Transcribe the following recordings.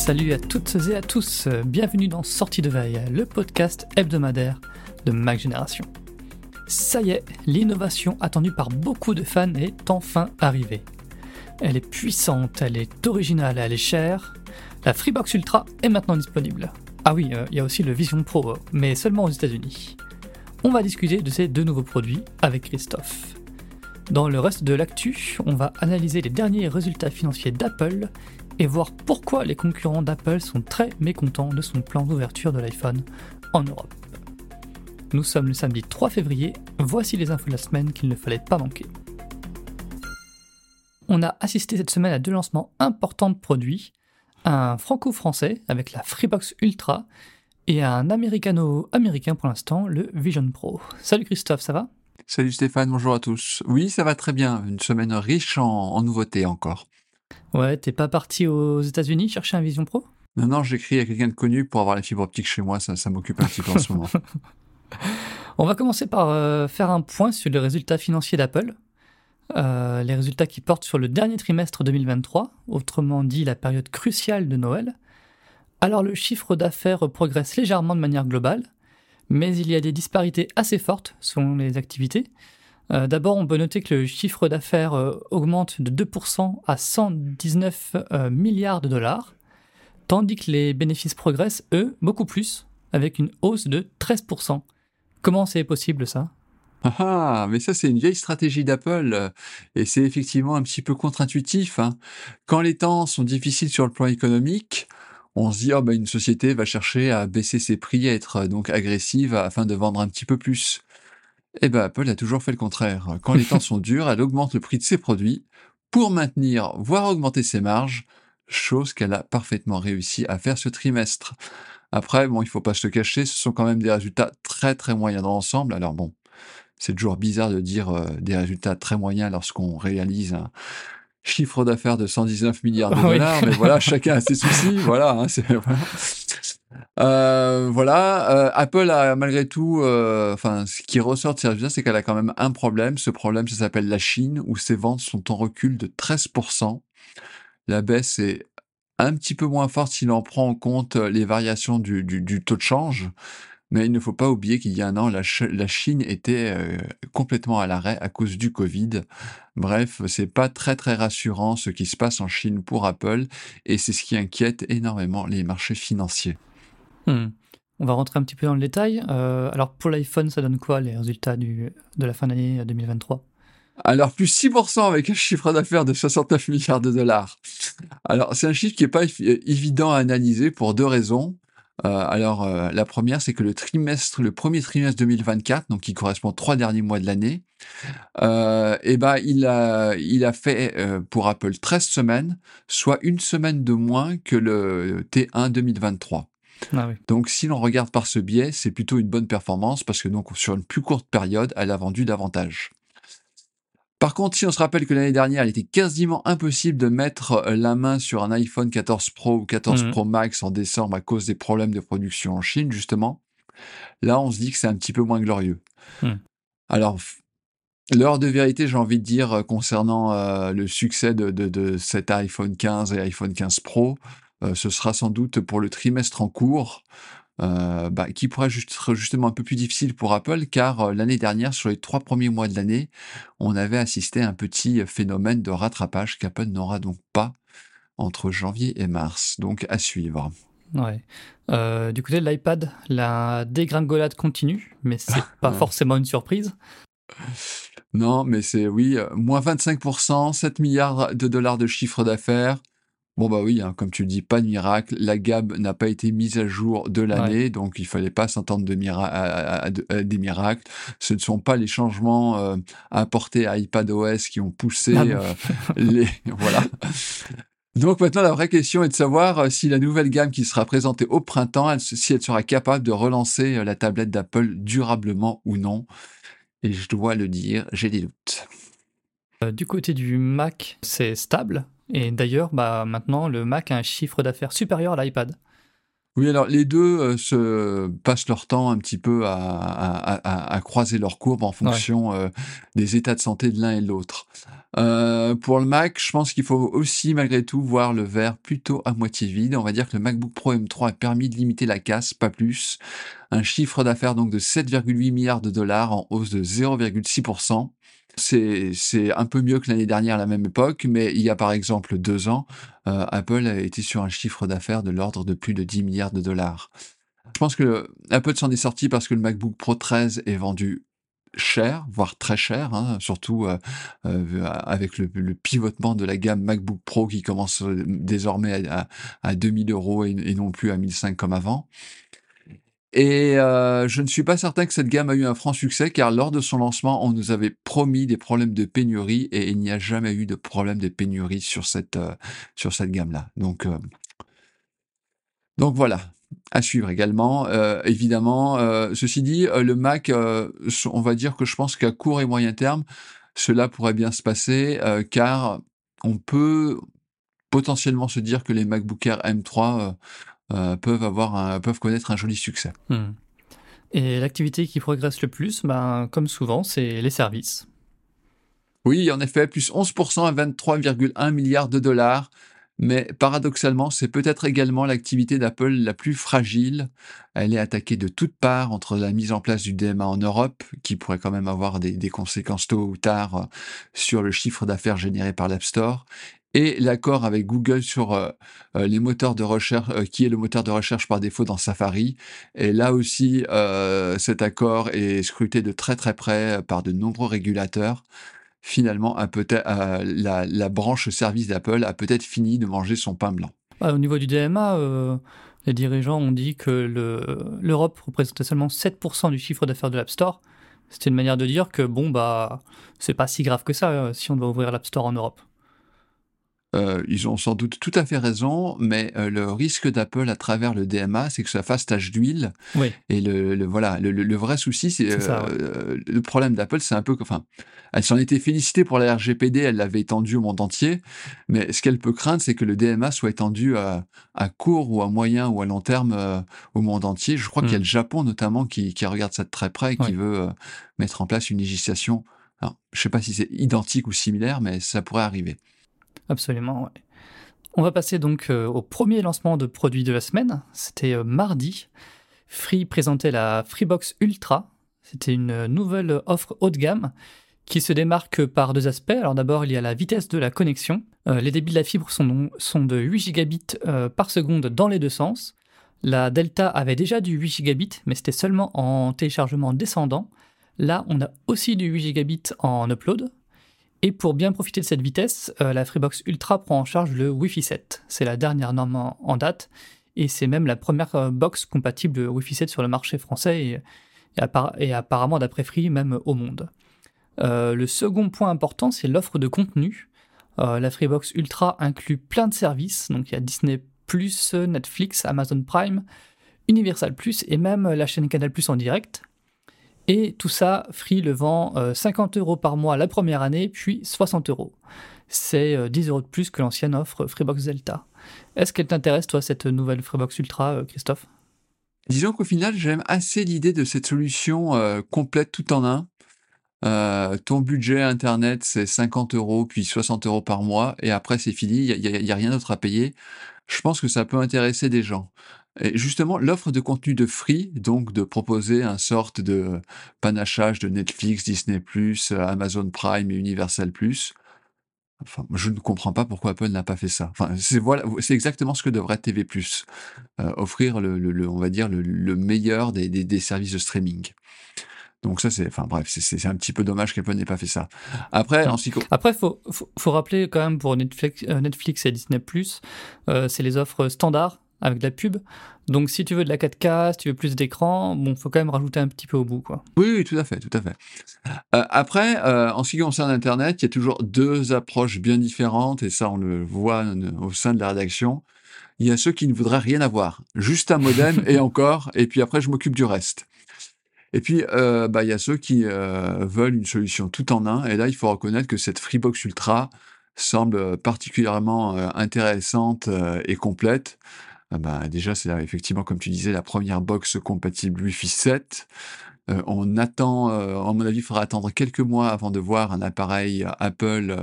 Salut à toutes et à tous, bienvenue dans Sortie de Veille, le podcast hebdomadaire de Mac Génération. Ça y est, l'innovation attendue par beaucoup de fans est enfin arrivée. Elle est puissante, elle est originale, elle est chère. La Freebox Ultra est maintenant disponible. Ah oui, euh, il y a aussi le Vision Pro, mais seulement aux États-Unis. On va discuter de ces deux nouveaux produits avec Christophe. Dans le reste de l'actu, on va analyser les derniers résultats financiers d'Apple et voir pourquoi les concurrents d'Apple sont très mécontents de son plan d'ouverture de l'iPhone en Europe. Nous sommes le samedi 3 février, voici les infos de la semaine qu'il ne fallait pas manquer. On a assisté cette semaine à deux lancements importants de produits, un franco-français avec la Freebox Ultra et un américano-américain pour l'instant, le Vision Pro. Salut Christophe, ça va? Salut Stéphane, bonjour à tous. Oui, ça va très bien, une semaine riche en, en nouveautés encore. Ouais, t'es pas parti aux États-Unis chercher un Vision Pro? Non, non, j'écris à quelqu'un de connu pour avoir la fibre optique chez moi, ça, ça m'occupe un petit peu en ce moment. On va commencer par euh, faire un point sur les résultats financiers d'Apple. Euh, les résultats qui portent sur le dernier trimestre 2023, autrement dit la période cruciale de Noël. Alors le chiffre d'affaires progresse légèrement de manière globale, mais il y a des disparités assez fortes selon les activités. Euh, D'abord, on peut noter que le chiffre d'affaires euh, augmente de 2% à 119 euh, milliards de dollars, tandis que les bénéfices progressent, eux, beaucoup plus, avec une hausse de 13%. Comment c'est possible ça? Ah ah, mais ça c'est une vieille stratégie d'Apple et c'est effectivement un petit peu contre-intuitif. hein. Quand les temps sont difficiles sur le plan économique, on se dit oh, bah, une société va chercher à baisser ses prix, à être donc agressive afin de vendre un petit peu plus. Eh ben Apple a toujours fait le contraire. Quand les temps sont durs, elle augmente le prix de ses produits pour maintenir, voire augmenter ses marges, chose qu'elle a parfaitement réussi à faire ce trimestre. Après, bon, il faut pas se le cacher, ce sont quand même des résultats très très moyens dans l'ensemble. Alors bon, c'est toujours bizarre de dire euh, des résultats très moyens lorsqu'on réalise un chiffre d'affaires de 119 milliards de Ah oui. dollars, mais voilà, chacun a ses soucis, voilà. hein, c'est- voilà. Euh, voilà, euh, Apple a malgré tout, euh, enfin, ce qui ressort de ces résultats, c'est qu'elle a quand même un problème. Ce problème, ça s'appelle la Chine, où ses ventes sont en recul de 13%. La baisse est un petit peu moins forte si l'on prend en compte les variations du, taux de change. Mais il ne faut pas oublier qu'il y a un an, la, la Chine était complètement à l'arrêt à cause du Covid. Bref, c'est pas très très rassurant ce qui se passe en Chine pour Apple et c'est ce qui inquiète énormément les marchés financiers. Hmm. On va rentrer un petit peu dans le détail. Euh, alors pour l'iPhone, ça donne quoi les résultats de la fin d'année 2023 Alors, plus 6% avec un chiffre d'affaires de 69 milliards de dollars. Alors, c'est un chiffre qui n'est pas évi- évident à analyser pour deux raisons. Euh, alors, euh, la première, c'est que le trimestre, le premier trimestre 2024, donc qui correspond aux trois derniers mois de l'année, euh, eh ben, il a, fait euh, pour Apple 13 semaines, soit une semaine de moins que le T1 2023. Ah oui. Donc si l'on regarde par ce biais, c'est plutôt une bonne performance parce que donc sur une plus courte période, elle a vendu davantage. Par contre, si on se rappelle que l'année dernière, il était quasiment impossible de mettre la main sur un iPhone 14 Pro ou 14 Mhm. Pro Max en décembre à cause des problèmes de production en Chine, justement, là, on se dit que c'est un petit peu moins glorieux. Mhm. Alors, l'heure de vérité, j'ai envie de dire, euh, concernant euh, le succès de, de- de cet iPhone 15 et iPhone 15 Pro, euh, ce sera sans doute pour le trimestre en cours, euh, bah, qui pourrait juste- être justement un peu plus difficile pour Apple, car euh, l'année dernière, sur les trois premiers mois de l'année, on avait assisté à un petit phénomène de rattrapage qu'Apple n'aura donc pas entre janvier et mars. Donc à suivre. Ouais. Euh, du côté de l'iPad, la dégringolade continue, mais c'est pas forcément une surprise. Non, mais c'est oui, euh, moins 25%, 7 milliards de dollars de chiffre d'affaires. Bon bah oui, hein, comme tu le dis, pas de miracle. La gamme n'a pas été mise à jour de l'année, donc il fallait pas s'entendre de mira- à- à- à- de- à des miracles. Ce ne sont pas les changements euh, apportés à iPadOS qui ont poussé Ah euh, les voilà. Donc maintenant, la vraie question est de savoir euh, si la nouvelle gamme qui sera présentée au printemps, elle si elle sera capable de relancer euh, la tablette d'Apple durablement ou non. Et je dois le dire, j'ai des doutes. Euh, du côté du Mac, c'est stable. Et d'ailleurs, bah, maintenant, le Mac a un chiffre d'affaires supérieur à l'iPad. Oui, alors les deux euh, se passent leur temps un petit peu à, à- à- à croiser leurs courbes en fonction euh, des états de santé de l'un et de l'autre. Euh, pour le Mac, je pense qu'il faut aussi malgré tout voir le verre plutôt à moitié vide. On va dire que le MacBook Pro M3 a permis de limiter la casse, pas plus. Un chiffre d'affaires donc de 7,8 milliards de dollars en hausse de 0,6%. C'est, un peu mieux que l'année dernière à la même époque, mais il y a par exemple deux ans, euh, Apple a été sur un chiffre d'affaires de l'ordre de plus de 10 milliards de dollars. Je pense que Apple s'en est sorti parce que le MacBook Pro 13 est vendu cher, voire très cher, hein, surtout euh, euh, avec le, pivotement de la gamme MacBook Pro qui commence euh, désormais à, à, à 2000 euros et, non plus à 1500 comme avant. Et euh, je ne suis pas certain que cette gamme a eu un franc succès car lors de son lancement, on nous avait promis des problèmes de pénurie et il n'y a jamais eu de problème de pénurie sur cette, euh, sur cette gamme-là. Donc, euh, donc voilà, à suivre également. Euh, évidemment, euh, ceci dit, euh, le Mac, on va dire que je pense qu'à court et moyen terme, cela pourrait bien se passer car on peut potentiellement se dire que les MacBook Air M3 euh, peuvent avoir un, peuvent connaître un joli succès. Hmm. Et l'activité qui progresse le plus, ben, comme souvent, c'est les services. Oui, en effet, plus 11% à 23,1 milliards de dollars. Mais paradoxalement, c'est peut-être également l'activité d'Apple la plus fragile. Elle est attaquée de toutes parts entre la mise en place du DMA en Europe, qui pourrait quand même avoir des, des conséquences tôt ou tard euh, sur le chiffre d'affaires généré par l'App Store, et l'accord avec Google sur euh, euh, les moteurs de recherche, euh, qui est le moteur de recherche par défaut dans Safari. Et là aussi, cet accord est scruté de très très près par de nombreux régulateurs. Finalement, la, branche service d'Apple a peut-être fini de manger son pain blanc. Au niveau du DMA, les dirigeants ont dit que le- l'Europe représentait seulement 7% du chiffre d'affaires de l'App Store. C'était une manière de dire que bon bah c'est pas si grave que ça euh, si on doit ouvrir l'App Store en Europe. Euh, ils ont sans doute tout à fait raison, mais euh, le risque d'Apple à travers le DMA, c'est que ça fasse tache d'huile. Oui. Et le, le- voilà, le, le- vrai souci, c'est ouais. euh, le problème d'Apple, c'est un peu, enfin, elle s'en était félicitée pour la RGPD, elle l'avait étendu au monde entier, mais ce qu'elle peut craindre, c'est que le DMA soit étendu à, à court ou à moyen ou à long terme euh, au monde entier. Je crois Mm. qu'il y a le Japon notamment qui, qui regarde ça de très près et qui Ouais. veut euh, mettre en place une législation. Alors, je sais pas si c'est identique ou similaire, mais ça pourrait arriver. Absolument. On va passer donc euh, au premier lancement de produit de la semaine. C'était euh, mardi. Free présentait la Freebox Ultra. C'était une euh, nouvelle offre haut de gamme qui se démarque par deux aspects. Alors d'abord, il y a la vitesse de la connexion. Les débits de la fibre sont, de 8 gigabits par seconde dans les deux sens. La Delta avait déjà du 8 gigabits, mais c'était seulement en téléchargement descendant. Là, on a aussi du 8 gigabits en upload. Et pour bien profiter de cette vitesse, euh, la Freebox Ultra prend en charge le Wi-Fi 7. C'est la dernière norme en, date et c'est même la première euh, box compatible Wi-Fi 7 sur le marché français et, apparemment d'après Free même au monde. Euh, le second point important, c'est l'offre de contenu. La Freebox Ultra inclut plein de services, donc il y a Disney+, Netflix, Amazon Prime, Universal et même la chaîne Canal en direct. Et tout ça, Free le vend 50 euros par mois la première année, puis 60 euros. C'est 10 euros de plus que l'ancienne offre Freebox Delta. Est-ce qu'elle t'intéresse, toi, cette nouvelle Freebox Ultra, Christophe? Disons qu'au final, j'aime assez l'idée de cette solution complète tout en un. Euh, ton budget internet, c'est 50 euros, puis 60 euros par mois, et après c'est fini, il n'y a, rien d'autre à payer. Je pense que ça peut intéresser des gens. Et justement, l'offre de contenu de free, donc de proposer un sorte de panachage de Netflix, Disney+, Amazon Prime et Universal+, Enfin, je ne comprends pas pourquoi Apple n'a pas fait ça. Enfin, c'est voilà, c'est exactement ce que devrait TV+, euh, offrir le, on va dire le, meilleur des, des, services de streaming. Donc ça, c'est, enfin bref, c'est un petit peu dommage qu'Apple n'ait pas fait ça. Après, en Après, faut, faut, rappeler quand même pour Netflix, euh, Netflix et Disney+, euh, c'est les offres standards avec de la pub. Donc si tu veux de la 4K, si tu veux plus d'écran, bon, faut quand même rajouter un petit peu au bout, quoi. Oui, oui tout à fait, tout à fait. Euh, après, euh, en ce qui concerne Internet, il y a toujours deux approches bien différentes, et ça, on le voit au sein de la rédaction. Il y a ceux qui ne voudraient rien avoir, juste un modem et encore, et puis après, je m'occupe du reste. Et puis, euh, bah, il y a ceux qui euh, veulent une solution tout en un. Et là, il faut reconnaître que cette Freebox Ultra semble particulièrement euh, intéressante et complète. Bah, déjà, c'est effectivement, comme tu disais, la première box compatible Wi-Fi 7. on attend, à mon avis, il faudra attendre quelques mois avant de voir un appareil Apple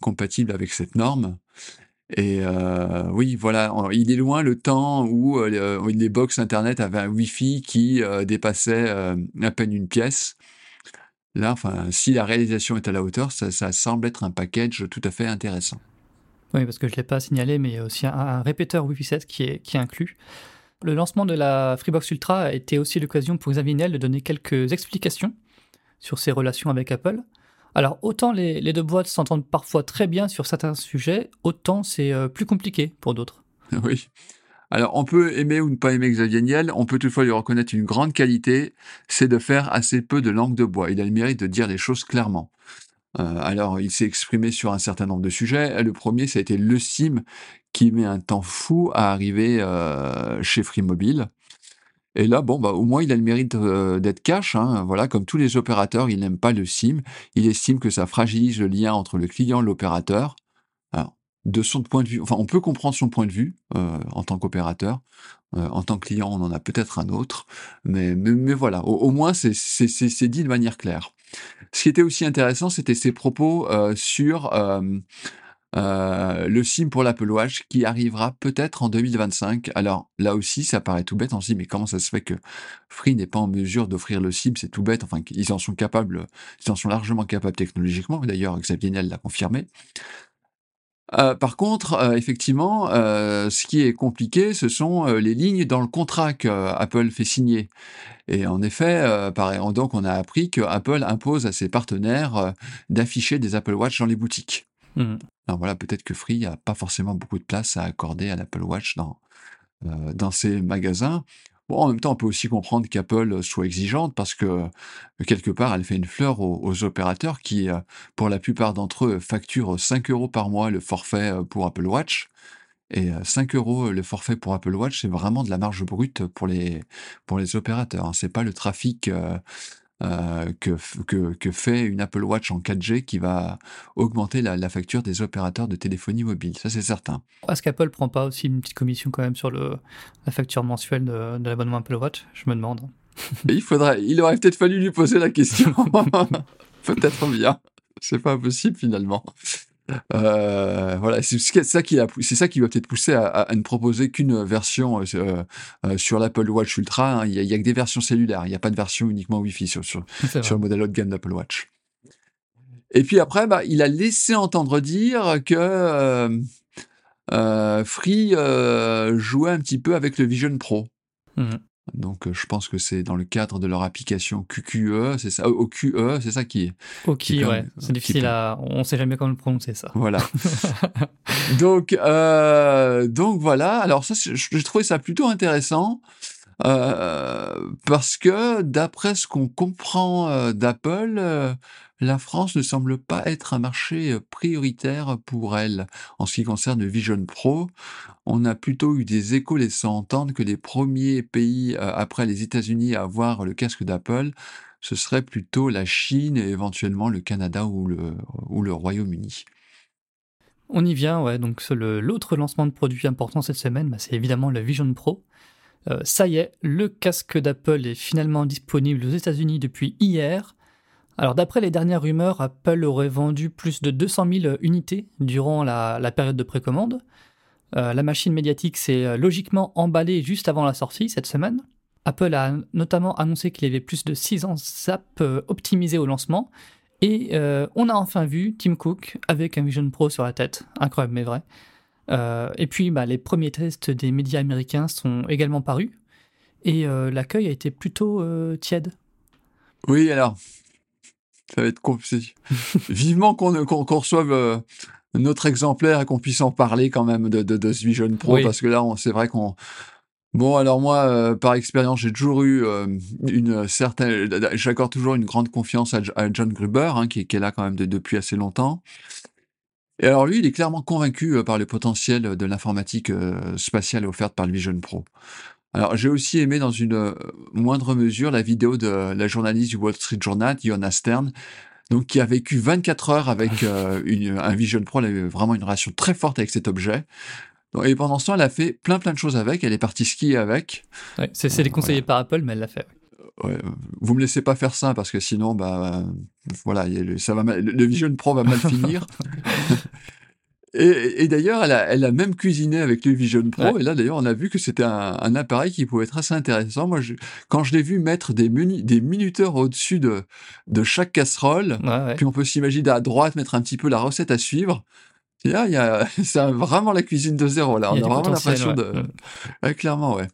compatible avec cette norme. Et euh, oui, voilà, il est loin le temps où euh, les box Internet avaient un Wi-Fi qui euh, dépassait à peine une pièce. Là, enfin, si la réalisation est à la hauteur, ça, semble être un package tout à fait intéressant. Oui, parce que je ne l'ai pas signalé, mais il y a aussi un, répéteur Wi-Fi 7 qui est, qui est inclus. Le lancement de la Freebox Ultra a été aussi l'occasion pour Xavier Niel de donner quelques explications sur ses relations avec Apple. Alors autant les, deux boîtes s'entendent parfois très bien sur certains sujets, autant c'est euh, plus compliqué pour d'autres. Oui. Alors on peut aimer ou ne pas aimer Xavier Niel, on peut toutefois lui reconnaître une grande qualité, c'est de faire assez peu de langue de bois. Il a le mérite de dire les choses clairement. Euh, alors, il s'est exprimé sur un certain nombre de sujets. Le premier, ça a été le SIM qui met un temps fou à arriver euh, chez Free Mobile. Et là, bon, bah, au moins, il a le mérite euh, d'être cash. Hein. Voilà, comme tous les opérateurs, il n'aime pas le SIM. Il estime que ça fragilise le lien entre le client et l'opérateur. Alors, de son point de vue, enfin, on peut comprendre son point de vue en tant qu'opérateur. En tant que client, on en a peut-être un autre. Mais, mais, voilà, au moins, c'est dit de manière claire. Ce qui était aussi intéressant, c'était ses propos sur euh, le SIM pour l'Apple Watch qui arrivera peut-être en 2025. Alors là aussi, ça paraît tout bête. On se dit, mais comment ça se fait que Free n'est pas en mesure d'offrir le SIM C'est tout bête. Enfin, ils en sont capables, ils en sont largement capables technologiquement. D'ailleurs, Xavier Niel l'a confirmé. Euh, par contre, euh, effectivement, ce qui est compliqué, ce sont les lignes dans le contrat qu'Apple fait signer. Et en effet, donc on a appris que Apple impose à ses partenaires d'afficher des Apple Watch dans les boutiques. Mmh. Alors voilà, peut-être que Free n'a pas forcément beaucoup de place à accorder à l'Apple Watch dans, euh, dans ses magasins. En même temps, on peut aussi comprendre qu'Apple soit exigeante parce que euh, quelque part, elle fait une fleur aux, opérateurs qui, euh, pour la plupart d'entre eux, facturent 5 euros par mois le forfait pour Apple Watch. Et 5 euros le forfait pour Apple Watch, c'est vraiment de la marge brute pour les, pour les opérateurs. Hein. Pas le trafic euh, que, que, fait une Apple Watch en 4G qui va augmenter la, facture des opérateurs de téléphonie mobile. Ça, c'est certain. Est-ce qu'Apple prend pas aussi une petite commission quand même sur le, la facture mensuelle de, de l'abonnement Apple Watch? Je me demande. il, faudrait, il aurait peut-être fallu lui poser la question. peut-être bien. C'est pas impossible finalement. Euh, voilà, c'est ça qui a, c'est ça qui va peut-être pousser à, ne proposer qu'une version euh, euh, sur l'Apple Watch Ultra. Hein. Il n'y a, que des versions cellulaires, il n'y a pas de version uniquement Wi-Fi sur, sur, le modèle haut de gamme d'Apple Watch. Et puis après, bah, il a laissé entendre dire que Free jouait un petit peu avec le Vision Pro. Mmh. Donc, euh, je pense que c'est dans le cadre de leur application QQE, c'est ça, OQE, c'est ça qui est. OQE, ouais, c'est difficile à. On ne sait jamais comment le prononcer, ça. Voilà. donc, euh, donc voilà. Alors, ça, j'ai trouvé ça plutôt intéressant. Euh, parce que d'après ce qu'on comprend euh, d'Apple, euh, la France ne semble pas être un marché prioritaire pour elle. En ce qui concerne le Vision Pro, on a plutôt eu des échos laissant entendre que les premiers pays après les États-Unis à avoir le casque d'Apple, ce serait plutôt la Chine et éventuellement le Canada ou le, Royaume-Uni. On y vient, ouais. Donc l'autre lancement de produit important cette semaine, bah, c'est évidemment le Vision Pro. Euh, ça y est, le casque d'Apple est finalement disponible aux États-Unis depuis hier. Alors d'après les dernières rumeurs, Apple aurait vendu plus de 200 000 unités durant la, période de précommande. Euh, la machine médiatique s'est euh, logiquement emballée juste avant la sortie cette semaine. Apple a notamment annoncé qu'il y avait plus de 600 apps optimisées au lancement. Et on a enfin vu Tim Cook avec un Vision Pro sur la tête. Incroyable mais vrai. Euh, et puis, bah, les premiers tests des médias américains sont également parus, et euh, l'accueil a été plutôt euh, tiède. Oui, alors, ça va être compliqué. Vivement qu'on reçoive notre exemplaire et qu'on puisse en parler quand même de, de, ce Vision Pro, parce que là, c'est vrai qu'on... Bon, alors moi, par expérience, j'ai toujours eu une certaine... J'accorde toujours une grande confiance à, John Gruber, hein, qui, est là quand même depuis assez longtemps. Et alors lui, il est clairement convaincu euh, par le potentiel de l'informatique euh, spatiale offerte par le Vision Pro. Alors j'ai aussi aimé dans une euh, moindre mesure la vidéo de la journaliste du Wall Street Journal, Iona Stern, donc qui a vécu 24 heures avec un Vision Pro, elle a eu vraiment une relation très forte avec cet objet. et pendant ce temps, elle a fait plein plein de choses avec, elle est partie skier avec. c'est déconseillé par Apple, mais elle l'a fait vous me laissez pas faire ça parce que sinon, bah, voilà, ça va le Vision Pro va mal finir. Et, d'ailleurs, elle a, elle a, même cuisiné avec le Vision Pro. Et là, d'ailleurs, on a vu que c'était un, appareil qui pouvait être assez intéressant. Moi, quand je l'ai vu mettre des, des minuteurs au-dessus de, de chaque casserole, puis on peut s'imaginer à droite mettre un petit peu la recette à suivre. Là, il y a, c'est vraiment la cuisine de zéro. Là, on a, vraiment l'impression de. clairement, ouais.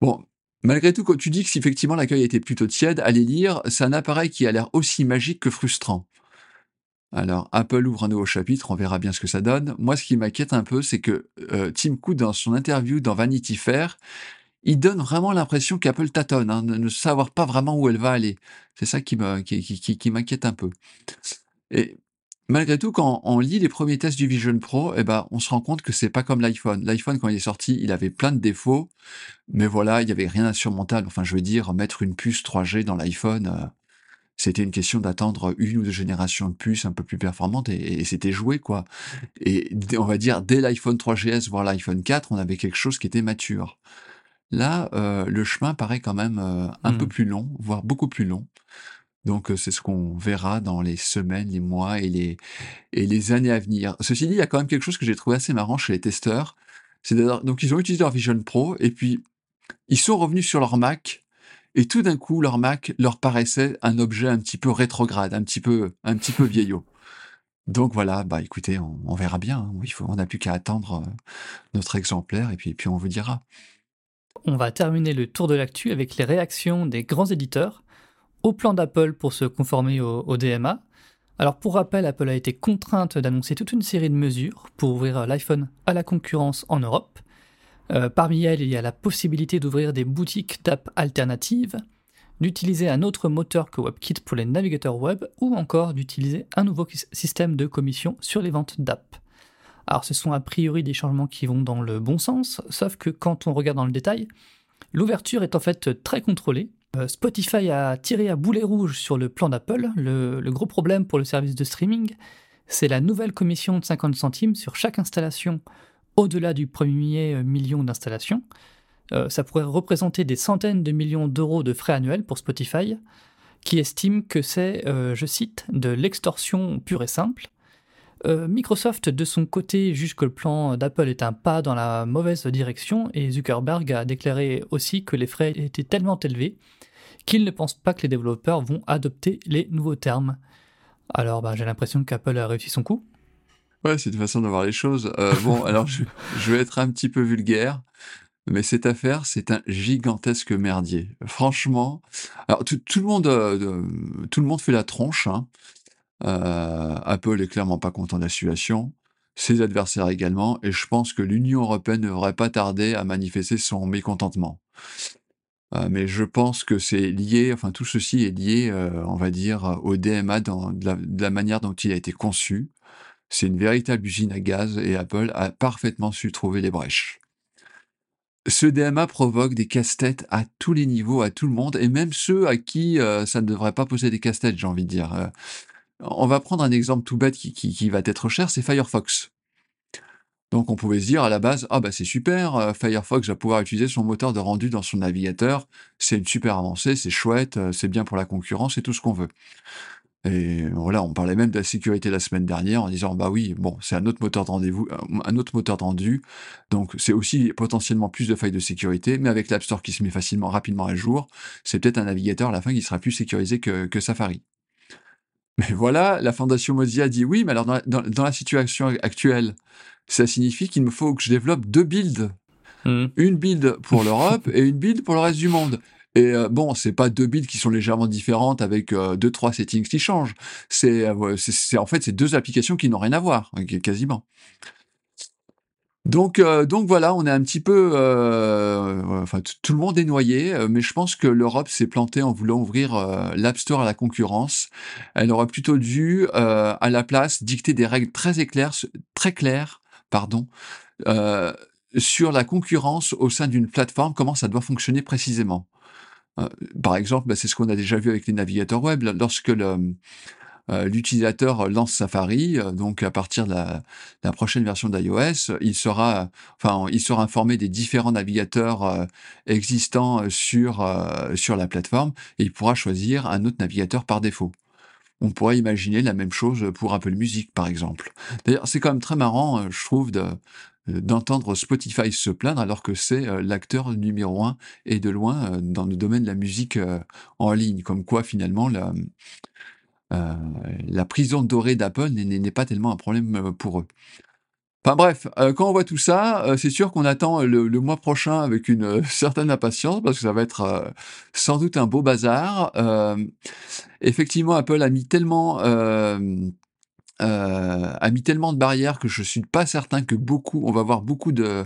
Bon, Malgré tout, quand tu dis que si effectivement l'accueil était plutôt tiède, allez lire, c'est un appareil qui a l'air aussi magique que frustrant. Alors, Apple ouvre un nouveau chapitre, on verra bien ce que ça donne. Moi, ce qui m'inquiète un peu, c'est que euh, Tim Cook, dans son interview dans Vanity Fair, il donne vraiment l'impression qu'Apple tâtonne, hein, de ne savoir pas vraiment où elle va aller. C'est ça qui m'inquiète un peu. Malgré tout, quand on lit les premiers tests du Vision Pro, eh ben, on se rend compte que c'est pas comme l'iPhone. L'iPhone, quand il est sorti, il avait plein de défauts, mais voilà, il n'y avait rien d'insurmontable. Enfin, je veux dire, mettre une puce 3G dans l'iPhone, euh, c'était une question d'attendre une ou deux générations de puces un peu plus performantes et, c'était joué, quoi. Et on va dire, dès l'iPhone 3GS, voire l'iPhone 4, on avait quelque chose qui était mature. Là, euh, le chemin paraît quand même euh, un peu mmh. plus long, voire beaucoup plus long. Donc c'est ce qu'on verra dans les semaines, les mois et les, et les années à venir. Ceci dit, il y a quand même quelque chose que j'ai trouvé assez marrant chez les testeurs. C'est donc ils ont utilisé leur Vision Pro et puis ils sont revenus sur leur Mac et tout d'un coup leur Mac leur paraissait un objet un petit peu rétrograde, un petit peu un petit peu vieillot. Donc voilà, bah écoutez, on, verra bien. Hein. Il faut, on n'a plus qu'à attendre notre exemplaire et puis, puis on vous dira. On va terminer le tour de l'actu avec les réactions des grands éditeurs au plan d'Apple pour se conformer au, DMA. Alors pour rappel, Apple a été contrainte d'annoncer toute une série de mesures pour ouvrir l'iPhone à la concurrence en Europe. Euh, parmi elles, il y a la possibilité d'ouvrir des boutiques d'app alternatives, d'utiliser un autre moteur que WebKit pour les navigateurs web, ou encore d'utiliser un nouveau système de commission sur les ventes d'app. Alors ce sont a priori des changements qui vont dans le bon sens, sauf que quand on regarde dans le détail, l'ouverture est en fait très contrôlée, Spotify a tiré à boulet rouge sur le plan d'Apple. Le, gros problème pour le service de streaming, c'est la nouvelle commission de 50 centimes sur chaque installation au-delà du premier euh, million d'installations. Euh, ça pourrait représenter des centaines de millions d'euros de frais annuels pour Spotify, qui estime que c'est, je cite, de l'extorsion pure et simple. Microsoft, de son côté, juge que le plan d'Apple est un pas dans la mauvaise direction et Zuckerberg a déclaré aussi que les frais étaient tellement élevés qu'il ne pense pas que les développeurs vont adopter les nouveaux termes. Alors bah, j'ai l'impression qu'Apple a réussi son coup. Ouais, c'est une façon de voir les choses. Euh, bon, alors je, vais être un petit peu vulgaire, mais cette affaire, c'est un gigantesque merdier. Franchement, alors tout, le monde, euh, tout le monde fait la tronche. Hein. Euh, Apple est clairement pas content de la situation, ses adversaires également, et je pense que l'Union européenne ne devrait pas tarder à manifester son mécontentement. Euh, mais je pense que c'est lié, enfin tout ceci est lié, euh, on va dire, au DMA dans, de, la, de la manière dont il a été conçu. C'est une véritable usine à gaz et Apple a parfaitement su trouver les brèches. Ce DMA provoque des casse-têtes à tous les niveaux, à tout le monde, et même ceux à qui euh, ça ne devrait pas poser des casse-têtes, j'ai envie de dire. Euh, on va prendre un exemple tout bête qui, qui, qui va être cher, c'est Firefox. Donc on pouvait se dire à la base, ah bah c'est super, euh, Firefox va pouvoir utiliser son moteur de rendu dans son navigateur, c'est une super avancée, c'est chouette, euh, c'est bien pour la concurrence, c'est tout ce qu'on veut. Et voilà, on parlait même de la sécurité la semaine dernière en disant bah oui, bon, c'est un autre moteur de rendez-vous, euh, un autre moteur de rendu, donc c'est aussi potentiellement plus de failles de sécurité, mais avec l'App Store qui se met facilement, rapidement à jour, c'est peut-être un navigateur à la fin qui sera plus sécurisé que, Safari. Mais voilà, la Fondation Mozilla dit oui, mais alors dans la situation actuelle, ça signifie qu'il me faut que je développe deux builds. Hmm. Une build pour l'Europe et une build pour le reste du monde. Et euh, bon, c'est pas deux builds qui sont légèrement différentes avec euh, deux trois settings qui changent. C'est euh, c'est en fait c'est deux applications qui n'ont rien à voir quasiment. Donc euh, donc voilà, on est un petit peu, enfin tout le monde est noyé, mais je pense que l'Europe s'est plantée en voulant ouvrir l'App Store à la concurrence. Elle aurait plutôt dû à la place dicter des règles très éclaires, très claires, pardon, euh, sur la concurrence au sein d'une plateforme, comment ça doit fonctionner précisément? Euh, par exemple, bah, c'est ce qu'on a déjà vu avec les navigateurs web. Lorsque euh, l'utilisateur lance Safari, euh, donc à partir de la, la prochaine version d'iOS, il sera, enfin, il sera informé des différents navigateurs euh, existants sur sur la plateforme et il pourra choisir un autre navigateur par défaut. On pourrait imaginer la même chose pour Apple Music, par exemple. D'ailleurs, c'est quand même très marrant, je trouve, de, d'entendre Spotify se plaindre alors que c'est l'acteur numéro un et de loin dans le domaine de la musique en ligne. Comme quoi, finalement, euh, la prison dorée d'Apple n'est pas tellement un problème pour eux. Enfin bref, euh, quand on voit tout ça, euh, c'est sûr qu'on attend le, mois prochain avec une euh, certaine impatience parce que ça va être sans doute un beau bazar. effectivement, Apple a mis tellement a mis tellement de barrières que je suis pas certain que beaucoup, on va voir beaucoup de,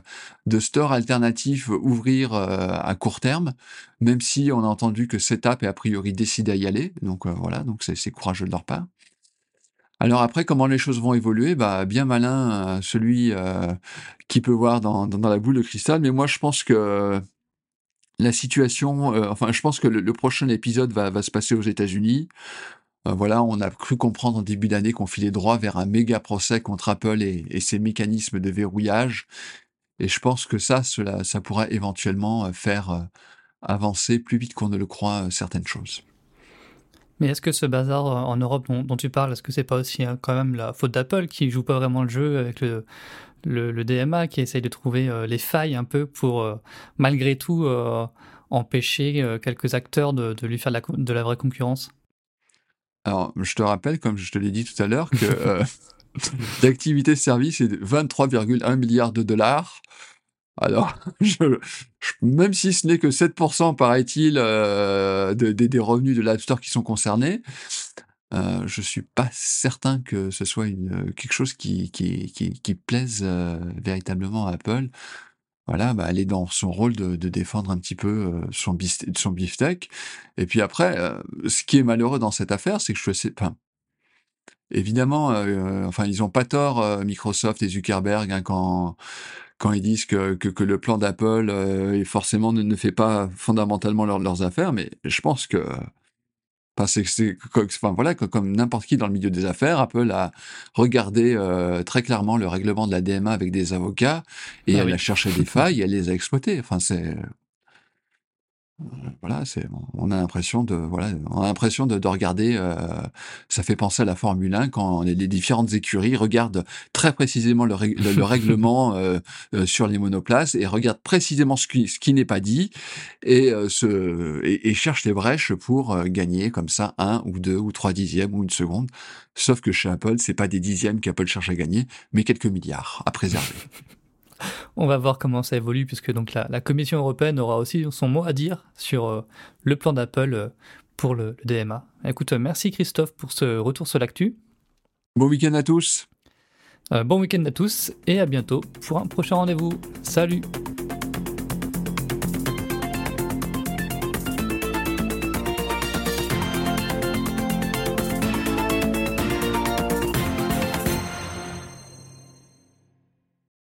stores alternatifs ouvrir à court terme, même si on a entendu que Setup est a priori décidé à y aller. Donc voilà, donc c'est courageux de leur part. Alors après, comment les choses vont évoluer? Bah bien malin celui qui peut voir dans, la boule de cristal. Mais moi, je pense que la situation, enfin, je pense que le, prochain épisode va, se passer aux États-Unis. Euh, voilà, on a cru comprendre en début d'année qu'on filait droit vers un méga procès contre Apple et, et, ses mécanismes de verrouillage. Et je pense que ça, cela, ça pourra éventuellement euh, faire euh, avancer plus vite qu'on ne le croit certaines choses. Mais est-ce que ce bazar en Europe dont, dont tu parles, est-ce que c'est pas aussi hein, quand même la faute d'Apple qui joue pas vraiment le jeu avec le, le, le DMA, qui essaye de trouver euh, les failles un peu pour, euh, malgré tout, euh, empêcher quelques acteurs de, de lui faire de la, de la vraie concurrence? Alors, je te rappelle, comme je te l'ai dit tout à l'heure, que euh, l'activité service est de 23,1 milliards de dollars. Alors, même si ce n'est que 7%, paraît-il, euh, de, de, des revenus de l'App Store qui sont concernés, euh, je suis pas certain que ce soit une, quelque chose qui, plaise euh, véritablement à Apple voilà, bah, elle est dans son rôle de, de défendre un petit peu euh, son, son beefsteak. Et puis après, euh, ce qui est malheureux dans cette affaire, c'est que je sais, enfin, évidemment, euh, enfin, ils ont pas tort, euh, Microsoft et Zuckerberg, hein, quand quand ils disent que, que, que le plan d'Apple euh, forcément ne, ne, fait pas fondamentalement leur, leurs affaires, mais je pense que Enfin, c'est, enfin, voilà, comme n'importe qui dans le milieu des affaires, Apple a regardé euh, très clairement le règlement de la DMA avec des avocats et ah elle oui. a cherché des failles et elle les a exploitées. Enfin, c'est voilà, c'est, on a l'impression de, voilà, on a l'impression de, de regarder. Euh, ça fait penser à la Formule 1 quand les, les différentes écuries regardent très précisément le, le, le règlement euh, euh, sur les monoplaces et regardent précisément ce qui, ce qui n'est pas dit et, euh, se, et, et, cherchent les brèches pour euh, gagner comme ça un ou deux ou trois dixièmes ou une seconde. Sauf que chez Apple, c'est pas des dixièmes qu'Apple cherche à gagner, mais quelques milliards à préserver. On va voir comment ça évolue, puisque donc la, la, Commission européenne aura aussi son mot à dire sur euh, le plan d'Apple euh, pour le, le, DMA. Écoute, merci Christophe pour ce retour sur l'actu. Bon week-end à tous. Euh, bon week-end à tous et à bientôt pour un prochain rendez-vous. Salut